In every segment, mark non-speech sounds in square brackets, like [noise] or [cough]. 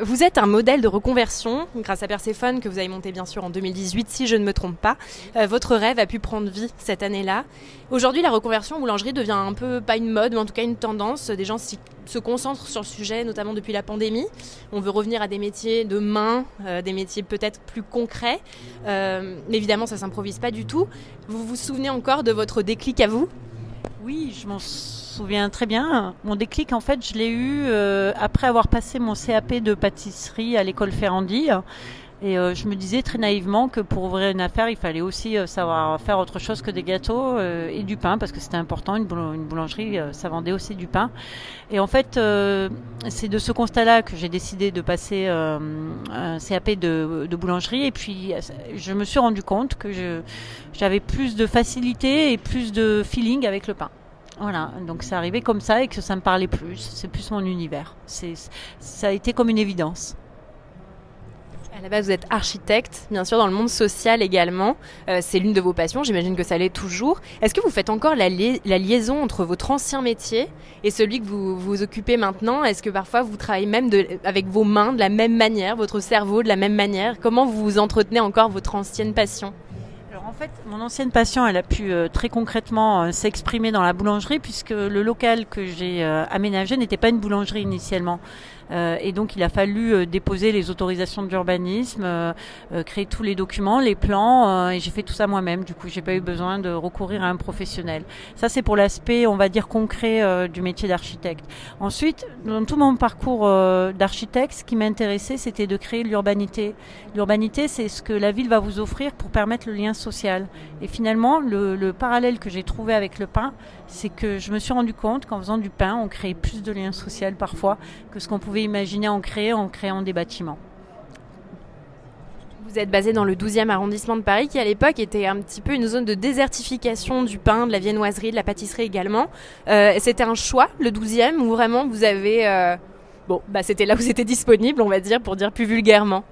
Vous êtes un modèle de reconversion grâce à Perséphone que vous avez monté bien sûr en 2018 si je ne me trompe pas. Euh, votre rêve a pu prendre vie cette année-là. Aujourd'hui la reconversion boulangerie devient un peu pas une mode mais en tout cas une tendance. Des gens se concentrent sur le sujet notamment depuis la pandémie. On veut revenir à des métiers de main, euh, des métiers peut-être plus concrets. Euh, évidemment ça s'improvise pas du tout. Vous vous souvenez encore de votre déclic à vous? Oui, je m'en souviens souviens très bien. Mon déclic, en fait, je l'ai eu euh, après avoir passé mon CAP de pâtisserie à l'école Ferrandi. Et euh, je me disais très naïvement que pour ouvrir une affaire, il fallait aussi euh, savoir faire autre chose que des gâteaux et du pain, parce que c'était important. Une, boulangerie, ça vendait aussi du pain. Et en fait, c'est de ce constat-là que j'ai décidé de passer un CAP de, de, boulangerie. Et puis, je me suis rendu compte que j'avais plus de facilité et plus de feeling avec le pain. Voilà, donc c'est arrivé comme ça et que ça me parlait plus. C'est plus mon univers. C'est, ça a été comme une évidence. À la base, vous êtes architecte, bien sûr, dans le monde social également. Euh, c'est l'une de vos passions, j'imagine que ça l'est toujours. Est-ce que vous faites encore la, liaison entre votre ancien métier et celui que vous vous occupez maintenant? Est-ce que parfois vous travaillez même avec vos mains de la même manière, votre cerveau de la même manière? Comment vous entretenez encore votre ancienne passion? En fait, mon ancienne passion, elle a pu euh, très concrètement euh, s'exprimer dans la boulangerie puisque le local que j'ai euh, aménagé n'était pas une boulangerie initialement. Euh, et donc il a fallu euh, déposer les autorisations d'urbanisme, euh, créer tous les documents, les plans, et j'ai fait tout ça moi-même. Du coup, j'ai pas eu besoin de recourir à un professionnel. Ça, c'est pour l'aspect, on va dire, concret du métier d'architecte. Ensuite, dans tout mon parcours d'architecte, ce qui m'intéressait, c'était de créer l'urbanité. L'urbanité, c'est ce que la ville va vous offrir pour permettre le lien social. Et finalement, le, le parallèle que j'ai trouvé avec le pain, c'est que je me suis rendu compte qu'en faisant du pain, on créait plus de liens sociaux parfois que ce qu'on pouvait imaginer en créer en créant des bâtiments. Vous êtes basé dans le 12e arrondissement de Paris, qui à l'époque était un petit peu une zone de désertification du pain, de la viennoiserie, de la pâtisserie également. Euh, c'était un choix, le 12e, ou vraiment vous avez... Euh, bon, bah c'était là où c'était disponible, on va dire, pour dire plus vulgairement?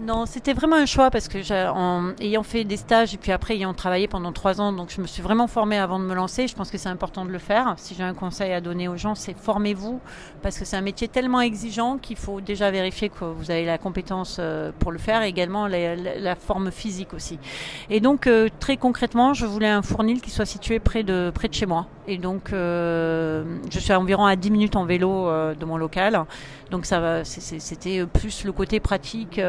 Non, c'était vraiment un choix parce que en ayant fait des stages et puis après ayant travaillé pendant trois ans, donc je me suis vraiment formée avant de me lancer. Je pense que c'est important de le faire. Si j'ai un conseil à donner aux gens, c'est formez-vous parce que c'est un métier tellement exigeant qu'il faut déjà vérifier que vous avez la compétence euh, pour le faire et également la, forme physique aussi. Et donc euh, très concrètement, je voulais un fournil qui soit situé près de près de chez moi. Et donc euh, je suis à environ à 10 minutes en vélo de mon local. Donc c'était plus le côté pratique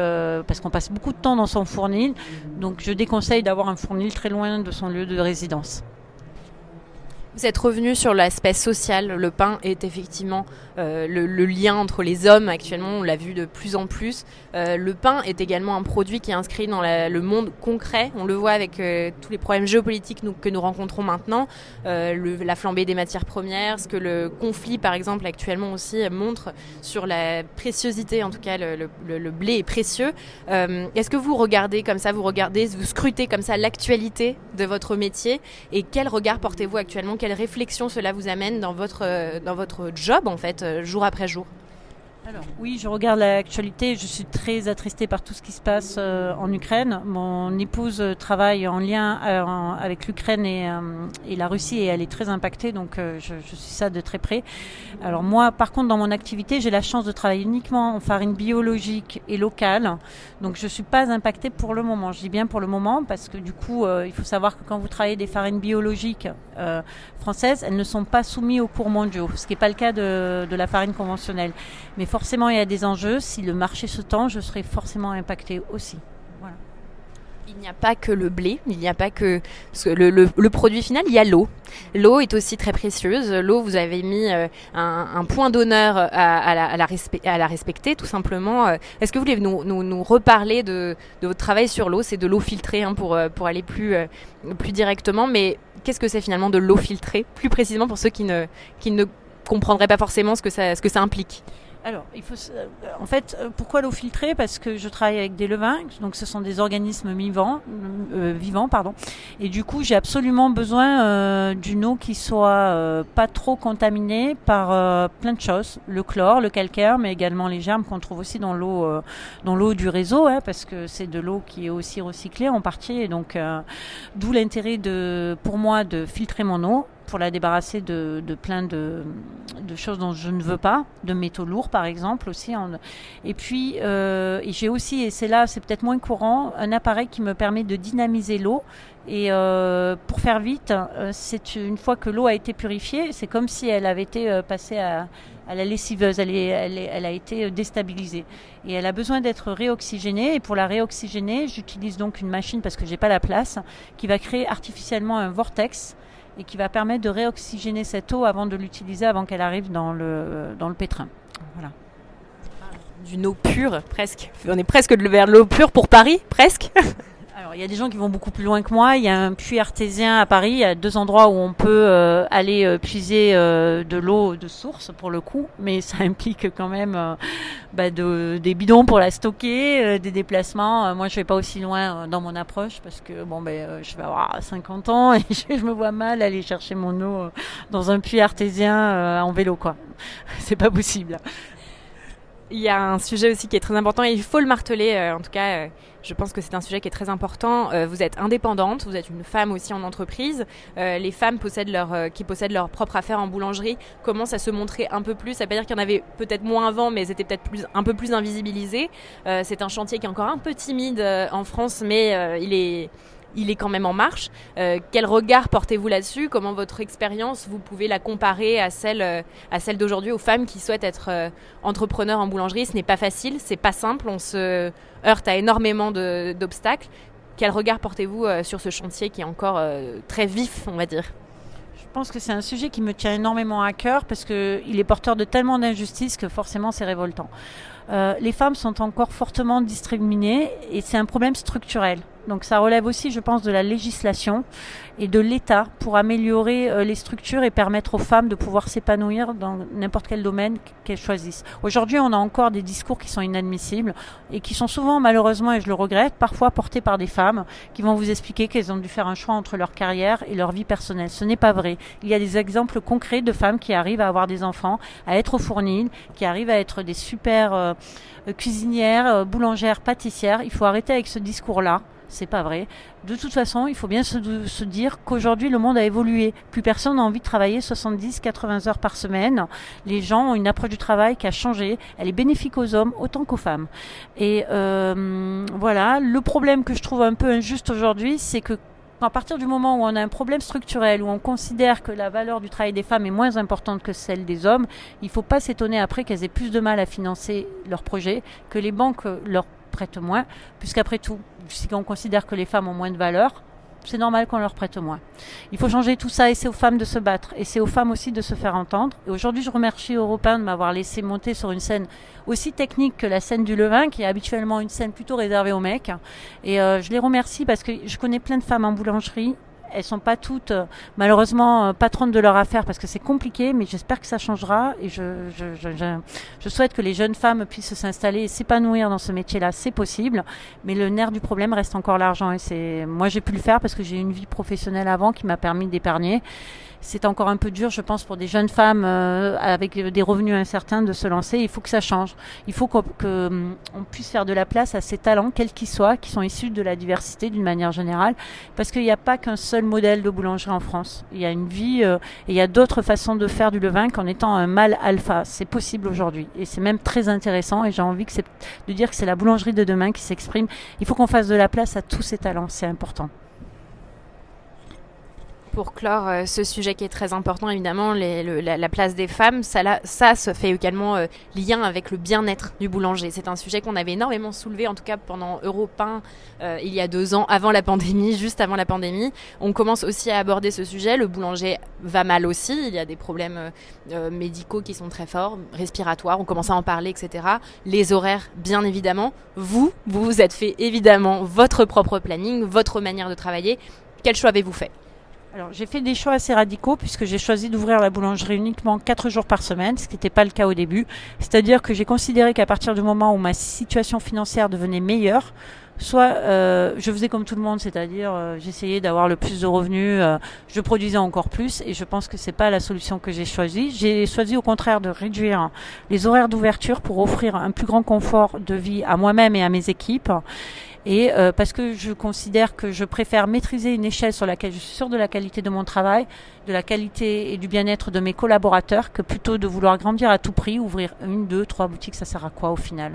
parce qu'on passe beaucoup de temps dans son fournil. Donc je déconseille d'avoir un fournil très loin de son lieu de résidence. Vous êtes revenu sur l'aspect social. Le pain est effectivement euh, le, lien entre les hommes. Actuellement, on l'a vu de plus en plus. Euh, le pain est également un produit qui est inscrit dans le monde concret. On le voit avec euh, tous les problèmes géopolitiques que nous rencontrons maintenant. la flambée des matières premières, ce que le conflit, par exemple, actuellement aussi montre sur la préciosité. En tout cas, le, blé est précieux. Est-ce que vous regardez comme ça, vous regardez, vous scrutez comme ça l'actualité de votre métier et quel regard portez-vous actuellement quelle réflexion cela vous amène dans votre, euh, dans votre job, en fait, euh, jour après jour? Oui, je regarde l'actualité. Je suis très attristée par tout ce qui se passe euh, en Ukraine. Mon épouse travaille en lien avec l'Ukraine et, la Russie et elle est très impactée, donc je, suis ça de très près. Alors moi, par contre, dans mon activité, j'ai la chance de travailler uniquement en farine biologique et locale, donc je suis pas impactée pour le moment. Je dis bien pour le moment parce que du coup, il faut savoir que quand vous travaillez des farines biologiques euh, françaises, elles ne sont pas soumises aux cours mondiaux, ce qui n'est pas le cas de, la farine conventionnelle. Forcément, il y a des enjeux. Si le marché se tend, je serai forcément impacté aussi. Il n'y a pas que le blé, il n'y a pas que le, produit final, il y a l'eau. L'eau est aussi très précieuse. L'eau, vous avez mis euh, un, point d'honneur à, la, respecter, tout simplement. Euh, est-ce que vous voulez nous, nous, nous reparler de, votre travail sur l'eau? C'est de l'eau filtrée hein, pour, pour aller plus, directement, mais qu'est-ce que c'est finalement de l'eau filtrée, plus précisément pour ceux qui ne, comprendraient pas forcément ce que ça implique alors, il faut, euh, en fait, euh, pourquoi l'eau filtrée? Parce que je travaille avec des levains, donc ce sont des organismes vivants, euh, vivants, pardon. Et du coup, j'ai absolument besoin d'une eau qui soit pas trop contaminée par plein de choses, le chlore, le calcaire, mais également les germes qu'on trouve aussi dans l'eau, dans l'eau du réseau, hein, parce que c'est de l'eau qui est aussi recyclée en partie. Et donc, d'où l'intérêt de, pour moi, de filtrer mon eau pour la débarrasser de, de plein de, de, choses dont je ne veux pas, de métaux lourds par exemple aussi. Et puis euh, j'ai aussi, et c'est là, c'est peut-être moins courant, un appareil qui me permet de dynamiser l'eau. Et euh, pour faire vite, euh, c'est une fois que l'eau a été purifiée, c'est comme si elle avait été passée à, à la lessiveuse, elle, elle, est, elle, a été déstabilisée. Et elle a besoin d'être réoxygénée. Et pour la réoxygéner, j'utilise donc une machine, parce que j'ai pas la place, qui va créer artificiellement un vortex et qui va permettre de réoxygéner cette eau avant de l'utiliser, avant qu'elle arrive dans le, dans le pétrin. Voilà. D'une eau pure, presque. On est presque vers l'eau pure pour Paris, presque. [laughs] Alors, il y a des gens qui vont beaucoup plus loin que moi. Il y a un puits artésien à Paris. Il y a deux endroits où on peut euh, aller euh, puiser euh, de l'eau de source pour le coup, mais ça [laughs] implique quand même bah, de, des bidons pour la stocker, des déplacements. moi, je vais pas aussi loin dans mon approche parce que bon, ben, je vais avoir [laughs] 50 ans et je, je, me vois mal aller chercher mon eau dans un puits artésien en vélo, quoi. [laughs] C'est pas possible. Il y a un sujet aussi qui est très important et il faut le marteler. Euh, en tout cas, euh, je pense que c'est un sujet qui est très important. Euh, vous êtes indépendante, vous êtes une femme aussi en entreprise. les femmes possèdent leur, qui possèdent leur propre affaire en boulangerie commencent à se montrer un peu plus? Ça veut pas dire qu'il y en avait peut-être moins avant, mais elles étaient peut-être plus, un peu plus invisibilisées. c'est un chantier qui est encore un peu timide en France, mais il est il est quand même en marche. Euh, quel regard portez-vous là-dessus? Comment votre expérience, vous pouvez la comparer à celle, euh, à celle d'aujourd'hui aux femmes qui souhaitent être euh, entrepreneurs en boulangerie? Ce n'est pas facile, c'est pas simple, on se heurte à énormément d'obstacles. Quel regard portez-vous sur ce chantier qui est encore très vif, on va dire? Je pense que c'est un sujet qui me tient énormément à cœur parce qu'il est porteur de tellement d'injustices que forcément c'est révoltant. les femmes sont encore fortement discriminées et c'est un problème structurel. Donc ça relève aussi, je pense, de la législation et de l'État pour améliorer euh, les structures et permettre aux femmes de pouvoir s'épanouir dans n'importe quel domaine qu'elles choisissent. Aujourd'hui, on a encore des discours qui sont inadmissibles et qui sont souvent, malheureusement, et je le regrette, parfois portés par des femmes qui vont vous expliquer qu'elles ont dû faire un choix entre leur carrière et leur vie personnelle. Ce n'est pas vrai. Il y a des exemples concrets de femmes qui arrivent à avoir des enfants, à être au fournil, qui arrivent à être des super euh, cuisinières, euh, boulangères, pâtissières. Il faut arrêter avec ce discours-là c'est pas vrai. De toute façon, il faut bien se, dire qu'aujourd'hui, le monde a évolué. Plus personne n'a envie de travailler 70, 80 heures par semaine. Les gens ont une approche du travail qui a changé. Elle est bénéfique aux hommes autant qu'aux femmes. Et euh, voilà, le problème que je trouve un peu injuste aujourd'hui, c'est que à partir du moment où on a un problème structurel, où on considère que la valeur du travail des femmes est moins importante que celle des hommes, il ne faut pas s'étonner après qu'elles aient plus de mal à financer leurs projets, que les banques leur prête moins, puisqu'après tout, si on considère que les femmes ont moins de valeur, c'est normal qu'on leur prête moins. Il faut changer tout ça et c'est aux femmes de se battre et c'est aux femmes aussi de se faire entendre. Et aujourd'hui, je remercie Européen de m'avoir laissé monter sur une scène aussi technique que la scène du levain, qui est habituellement une scène plutôt réservée aux mecs. Et euh, je les remercie parce que je connais plein de femmes en boulangerie elles sont pas toutes, euh, malheureusement, euh, patronnes de leur affaire parce que c'est compliqué, mais j'espère que ça changera et je, je, je, je, souhaite que les jeunes femmes puissent s'installer et s'épanouir dans ce métier-là. C'est possible, mais le nerf du problème reste encore l'argent et c'est, moi j'ai pu le faire parce que j'ai une vie professionnelle avant qui m'a permis d'épargner c'est encore un peu dur, je pense, pour des jeunes femmes euh, avec des revenus incertains de se lancer. Il faut que ça change. Il faut qu'on hum, puisse faire de la place à ces talents, quels qu'ils soient, qui sont issus de la diversité d'une manière générale, parce qu'il n'y a pas qu'un seul modèle de boulangerie en France. Il y a une vie euh, et il y a d'autres façons de faire du levain qu'en étant un mâle alpha. C'est possible aujourd'hui et c'est même très intéressant. Et j'ai envie que de dire que c'est la boulangerie de demain qui s'exprime. Il faut qu'on fasse de la place à tous ces talents. C'est important pour clore euh, ce sujet qui est très important, évidemment, la, place des femmes, ça, se fait également euh, lien avec le bien-être du boulanger. C'est un sujet qu'on avait énormément soulevé, en tout cas pendant Europain, euh, il y a deux ans, avant la pandémie, [laughs] juste avant la pandémie. On commence aussi à aborder ce sujet. Le boulanger va mal aussi. Il y a des problèmes médicaux qui sont très forts, respiratoires. On commence à en parler, etc. Les horaires, bien évidemment. Vous, vous vous êtes fait évidemment votre propre planning, votre manière de travailler. Quel choix avez-vous fait? Alors j'ai fait des choix assez radicaux puisque j'ai choisi d'ouvrir la boulangerie uniquement 4 jours par semaine, ce qui n'était pas le cas au début. C'est-à-dire que j'ai considéré qu'à partir du moment où ma situation financière devenait meilleure, soit euh, je faisais comme tout le monde, c'est-à-dire euh, j'essayais d'avoir le plus de revenus, euh, je produisais encore plus, et je pense que c'est pas la solution que j'ai choisie. J'ai choisi au contraire de réduire les horaires d'ouverture pour offrir un plus grand confort de vie à moi-même et à mes équipes. Et euh, parce que je considère que je préfère maîtriser une échelle sur laquelle je suis sûre de la qualité de mon travail, de la qualité et du bien-être de mes collaborateurs, que plutôt de vouloir grandir à tout prix, ouvrir une, deux, trois boutiques, ça sert à quoi au final?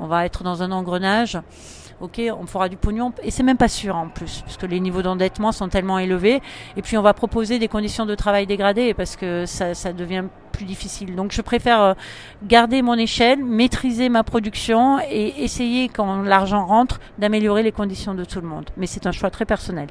On va être dans un engrenage ok, on fera du pognon, et c'est même pas sûr en plus, puisque les niveaux d'endettement sont tellement élevés, et puis on va proposer des conditions de travail dégradées, parce que ça devient plus difficile. Donc je préfère euh, garder mon échelle, maîtriser ma production, et essayer, quand l'argent rentre, d'améliorer les conditions de tout le monde. Mais c'est un choix très personnel.